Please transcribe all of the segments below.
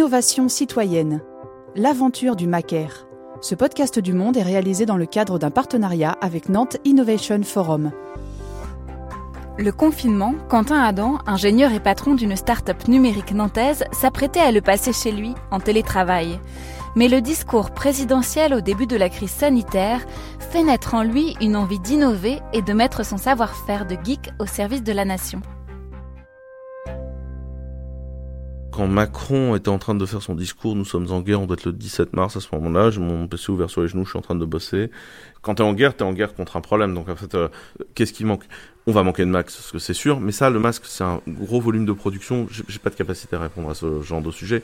Innovation citoyenne. L'aventure du Macaire. Ce podcast du monde est réalisé dans le cadre d'un partenariat avec Nantes Innovation Forum. Le confinement, Quentin Adam, ingénieur et patron d'une start-up numérique nantaise, s'apprêtait à le passer chez lui, en télétravail. Mais le discours présidentiel au début de la crise sanitaire fait naître en lui une envie d'innover et de mettre son savoir-faire de geek au service de la nation. Quand Macron était en train de faire son discours, nous sommes en guerre, on doit être le 17 mars à ce moment-là, j'ai mon PC ouvert sur les genoux, je suis en train de bosser. Quand t'es en guerre, t'es en guerre contre un problème, donc en fait, euh, qu'est-ce qui manque? On va manquer de max, parce que c'est sûr, mais ça, le masque, c'est un gros volume de production, j'ai pas de capacité à répondre à ce genre de sujet.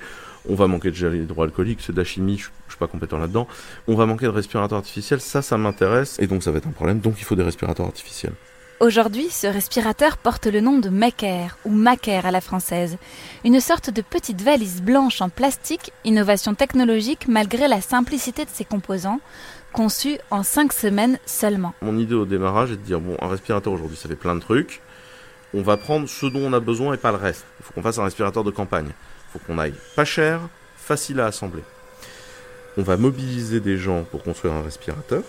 On va manquer de gel hydroalcoolique, c'est de la chimie, je, je suis pas compétent là-dedans. On va manquer de respirateurs artificiels, ça, ça m'intéresse, et donc ça va être un problème, donc il faut des respirateurs artificiels. Aujourd'hui, ce respirateur porte le nom de Macaire, ou Macaire à la française, une sorte de petite valise blanche en plastique, innovation technologique malgré la simplicité de ses composants, conçue en 5 semaines seulement. Mon idée au démarrage est de dire, bon, un respirateur aujourd'hui, ça fait plein de trucs, on va prendre ce dont on a besoin et pas le reste. Il faut qu'on fasse un respirateur de campagne. Il faut qu'on aille pas cher, facile à assembler. On va mobiliser des gens pour construire un respirateur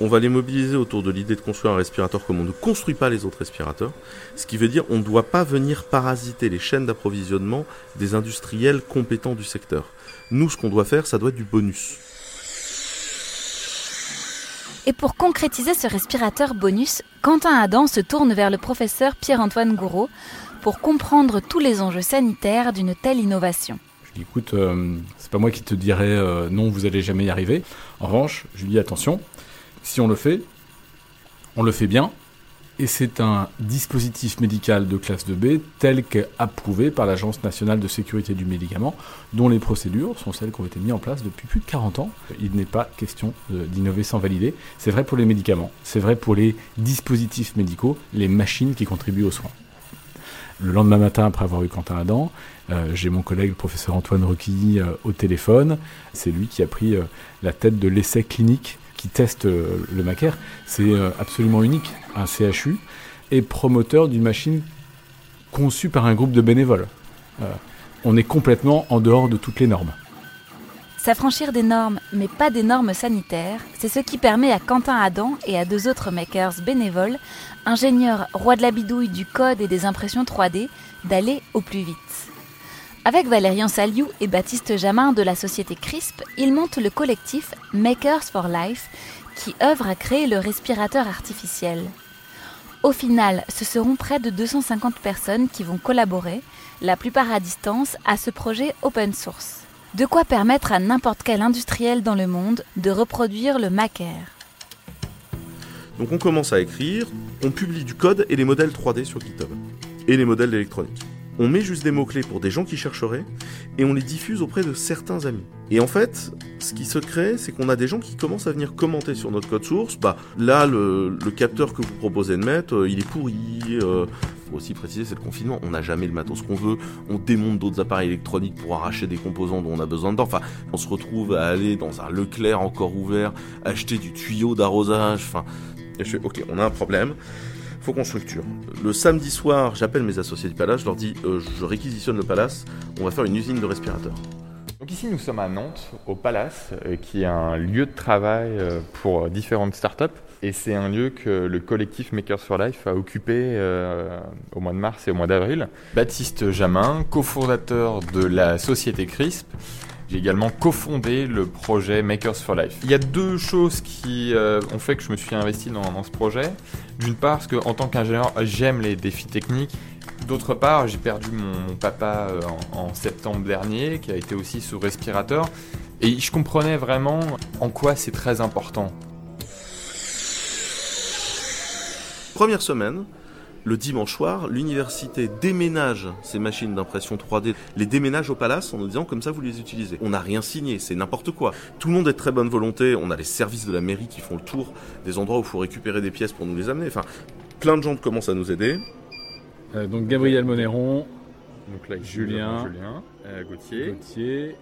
on va les mobiliser autour de l'idée de construire un respirateur comme on ne construit pas les autres respirateurs. Ce qui veut dire on ne doit pas venir parasiter les chaînes d'approvisionnement des industriels compétents du secteur. Nous, ce qu'on doit faire, ça doit être du bonus. Et pour concrétiser ce respirateur bonus, Quentin Adam se tourne vers le professeur Pierre-Antoine Gouraud pour comprendre tous les enjeux sanitaires d'une telle innovation. Je dis écoute, euh, c'est pas moi qui te dirais euh, non, vous allez jamais y arriver. En revanche, je lui dis attention, si on le fait, on le fait bien, et c'est un dispositif médical de classe 2B tel qu'approuvé par l'Agence nationale de sécurité du médicament, dont les procédures sont celles qui ont été mises en place depuis plus de 40 ans. Il n'est pas question d'innover sans valider. C'est vrai pour les médicaments, c'est vrai pour les dispositifs médicaux, les machines qui contribuent aux soins. Le lendemain matin, après avoir eu Quentin Adam, euh, j'ai mon collègue le professeur Antoine Roquilly euh, au téléphone. C'est lui qui a pris euh, la tête de l'essai clinique qui teste euh, le Macaire, c'est euh, absolument unique. Un CHU est promoteur d'une machine conçue par un groupe de bénévoles. Euh, on est complètement en dehors de toutes les normes. S'affranchir des normes, mais pas des normes sanitaires, c'est ce qui permet à Quentin Adam et à deux autres makers bénévoles, ingénieurs rois de la bidouille du code et des impressions 3D, d'aller au plus vite. Avec Valérian Saliou et Baptiste Jamin de la société CRISP, ils montent le collectif Makers for Life qui œuvre à créer le respirateur artificiel. Au final, ce seront près de 250 personnes qui vont collaborer, la plupart à distance, à ce projet open source. De quoi permettre à n'importe quel industriel dans le monde de reproduire le Macaire. Donc on commence à écrire, on publie du code et les modèles 3D sur GitHub. Et les modèles d'électronique on met juste des mots-clés pour des gens qui chercheraient et on les diffuse auprès de certains amis. Et en fait, ce qui se crée, c'est qu'on a des gens qui commencent à venir commenter sur notre code source. Bah là, le, capteur que vous proposez de mettre, euh, il est pourri. Euh, faut aussi préciser, c'est le confinement. On n'a jamais le matos qu'on veut. On démonte d'autres appareils électroniques pour arracher des composants dont on a besoin dedans. Enfin, on se retrouve à aller dans un Leclerc encore ouvert, acheter du tuyau d'arrosage. Enfin, et je fais, ok, on a un problème faut qu'on structure. Le samedi soir, j'appelle mes associés du Palace, je leur dis euh, je réquisitionne le Palace, on va faire une usine de respirateurs. Donc ici nous sommes à Nantes, au Palace, euh, qui est un lieu de travail euh, pour différentes startups. Et c'est un lieu que le collectif Makers for Life a occupé au mois de mars et au mois d'avril. Baptiste Jamin, cofondateur de la société CRISP, j'ai également cofondé le projet Makers for Life. Il y a deux choses qui euh, ont fait que je me suis investi dans, ce projet. D'une part, parce qu'en tant qu'ingénieur, j'aime les défis techniques. D'autre part, j'ai perdu mon, papa euh, en, septembre dernier, qui a été aussi sous respirateur. Et je comprenais vraiment en quoi c'est très important. Première semaine, le dimanche soir, l'université déménage ces machines d'impression 3D, les déménage au palace en nous disant comme ça vous les utilisez. On n'a rien signé, c'est n'importe quoi. Tout le monde est de très bonne volonté, on a les services de la mairie qui font le tour des endroits où il faut récupérer des pièces pour nous les amener. Enfin, plein de gens commencent à nous aider. Euh, donc Gabriel Monéron, donc là, Julien, Julien euh, Gauthier, Gauthier,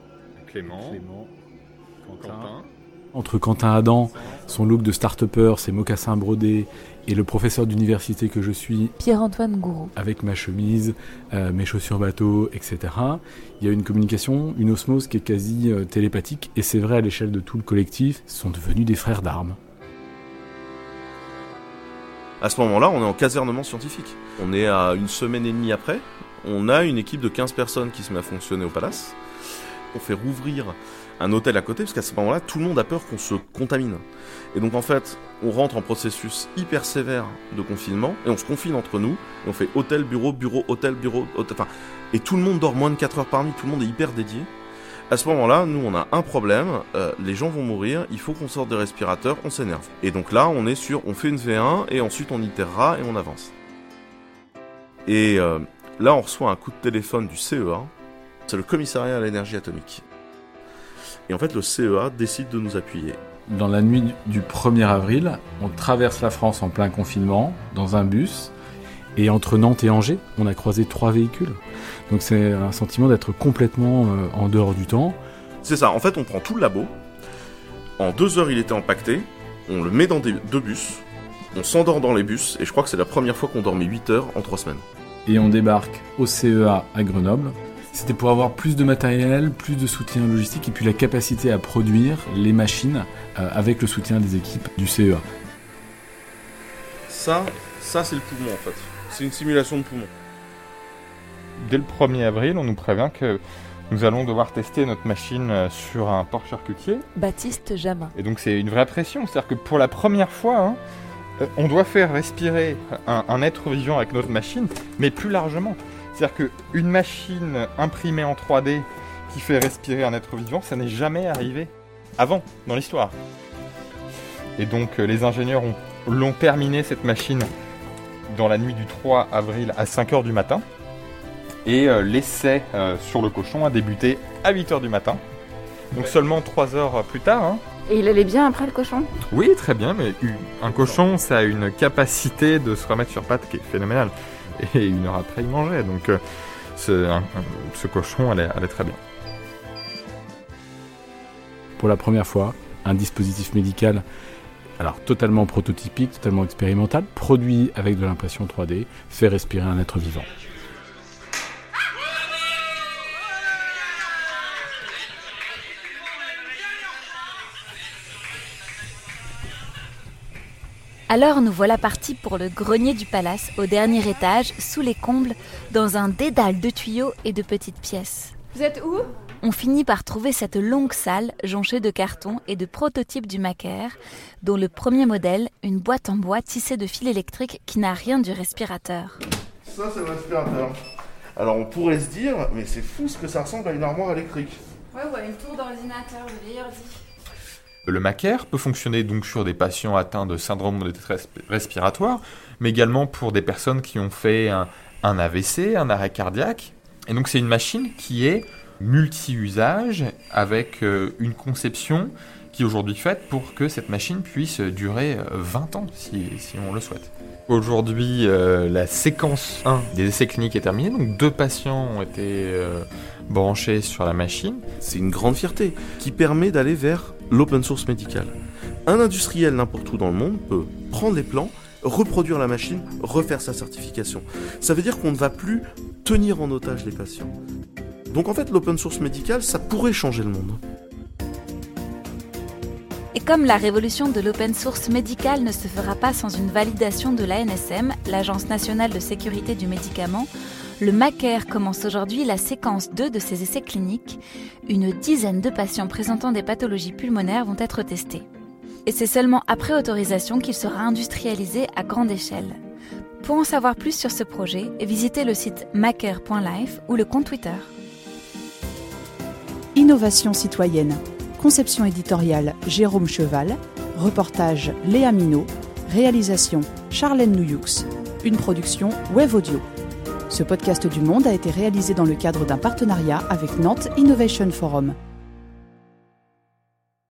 Clément, Clément Quentin, Entre Quentin Adam, son look de start-upper, ses mocassins brodés, et le professeur d'université que je suis, Pierre-Antoine Gouraud. avec ma chemise, euh, mes chaussures bateau, etc., il y a une communication, une osmose qui est quasi euh, télépathique, et c'est vrai à l'échelle de tout le collectif, ils sont devenus des frères d'armes. À ce moment-là, on est en casernement scientifique. On est à une semaine et demie après. On a une équipe de 15 personnes qui se met à fonctionner au palace. On fait rouvrir un hôtel à côté, parce qu'à ce moment-là, tout le monde a peur qu'on se contamine. Et donc en fait, on rentre en processus hyper sévère de confinement, et on se confine entre nous, et on fait hôtel, bureau, bureau, hôtel, bureau, hôtel, enfin... Et tout le monde dort moins de 4 heures par nuit, tout le monde est hyper dédié. À ce moment-là, nous, on a un problème, euh, les gens vont mourir, il faut qu'on sorte des respirateurs, on s'énerve. Et donc là, on est sur, on fait une V1, et ensuite on itérera, et on avance. Et euh, là, on reçoit un coup de téléphone du CEA, c'est le commissariat à l'énergie atomique. Et en fait, le CEA décide de nous appuyer. Dans la nuit du 1er avril, on traverse la France en plein confinement, dans un bus, et entre Nantes et Angers, on a croisé trois véhicules. Donc c'est un sentiment d'être complètement euh, en dehors du temps. C'est ça, en fait, on prend tout le labo. En deux heures, il était empaqueté. On le met dans des, deux bus. On s'endort dans les bus. Et je crois que c'est la première fois qu'on dormait 8 heures en trois semaines. Et on débarque au CEA à Grenoble. C'était pour avoir plus de matériel, plus de soutien logistique et puis la capacité à produire les machines euh, avec le soutien des équipes du CEA. Ça, ça c'est le poumon en fait. C'est une simulation de poumon. Dès le 1er avril, on nous prévient que nous allons devoir tester notre machine euh, sur un porc charcutier. Baptiste Jamin. Et donc c'est une vraie pression. C'est-à-dire que pour la première fois, hein, euh, on doit faire respirer un, un être vivant avec notre machine, mais plus largement. C'est-à-dire qu'une machine imprimée en 3D qui fait respirer un être vivant, ça n'est jamais arrivé avant dans l'histoire. Et donc euh, les ingénieurs ont- l'ont terminé cette machine dans la nuit du 3 avril à 5h du matin. Et euh, l'essai euh, sur le cochon a débuté à 8h du matin. Donc seulement 3 heures plus tard. hein. Et il allait bien après le cochon? Oui, très bien, mais un cochon, ça a une capacité de se remettre sur pattes qui est phénoménale. Et une heure après, il mangeait. Donc euh, ce, un- un- ce cochon allait, allait très bien. Pour la première fois, un dispositif médical alors totalement prototypique, totalement expérimental, produit avec de l'impression 3D, fait respirer un être vivant. Alors nous voilà partis pour le grenier du palace, au dernier étage, sous les combles, dans un dédale de tuyaux et de petites pièces. Vous êtes où? On finit par trouver cette longue salle jonchée de cartons et de prototypes du Macaire, dont le premier modèle, une boîte en bois tissée de fils électriques qui n'a rien du respirateur. Ça, c'est le respirateur. Alors on pourrait se dire, mais c'est fou ce que ça ressemble à une armoire électrique. Ouais, ouais, une tour d'ordinateur, le meilleur dit. Le Macaire peut fonctionner donc sur des patients atteints de syndrome de détresse respiratoire, mais également pour des personnes qui ont fait un, un AVC, un arrêt cardiaque. Et donc c'est une machine qui est multi-usage avec euh, une conception qui est aujourd'hui faite pour que cette machine puisse durer euh, 20 ans si, si on le souhaite. Aujourd'hui, euh, la séquence 1 des essais cliniques est terminée, donc deux patients ont été euh, branchés sur la machine. C'est une grande fierté qui permet d'aller vers l'open source médical. Un industriel n'importe où dans le monde peut prendre les plans, reproduire la machine, refaire sa certification. Ça veut dire qu'on ne va plus tenir en otage les patients. Donc en fait, l'open source médical, ça pourrait changer le monde. Et comme la révolution de l'open source médical ne se fera pas sans une validation de l'ANSM, l'Agence nationale de sécurité du médicament, le Macaire commence aujourd'hui la séquence 2 de ses essais cliniques. Une dizaine de patients présentant des pathologies pulmonaires vont être testés. Et c'est seulement après autorisation qu'il sera industrialisé à grande échelle. Pour en savoir plus sur ce projet, visitez le site macaire.life ou le compte Twitter. Innovation citoyenne. Conception éditoriale Jérôme Cheval. Reportage Léa Minot. Réalisation Charlène Nouyux. Une production Wave Audio. Ce podcast du Monde a été réalisé dans le cadre d'un partenariat avec Nantes Innovation Forum.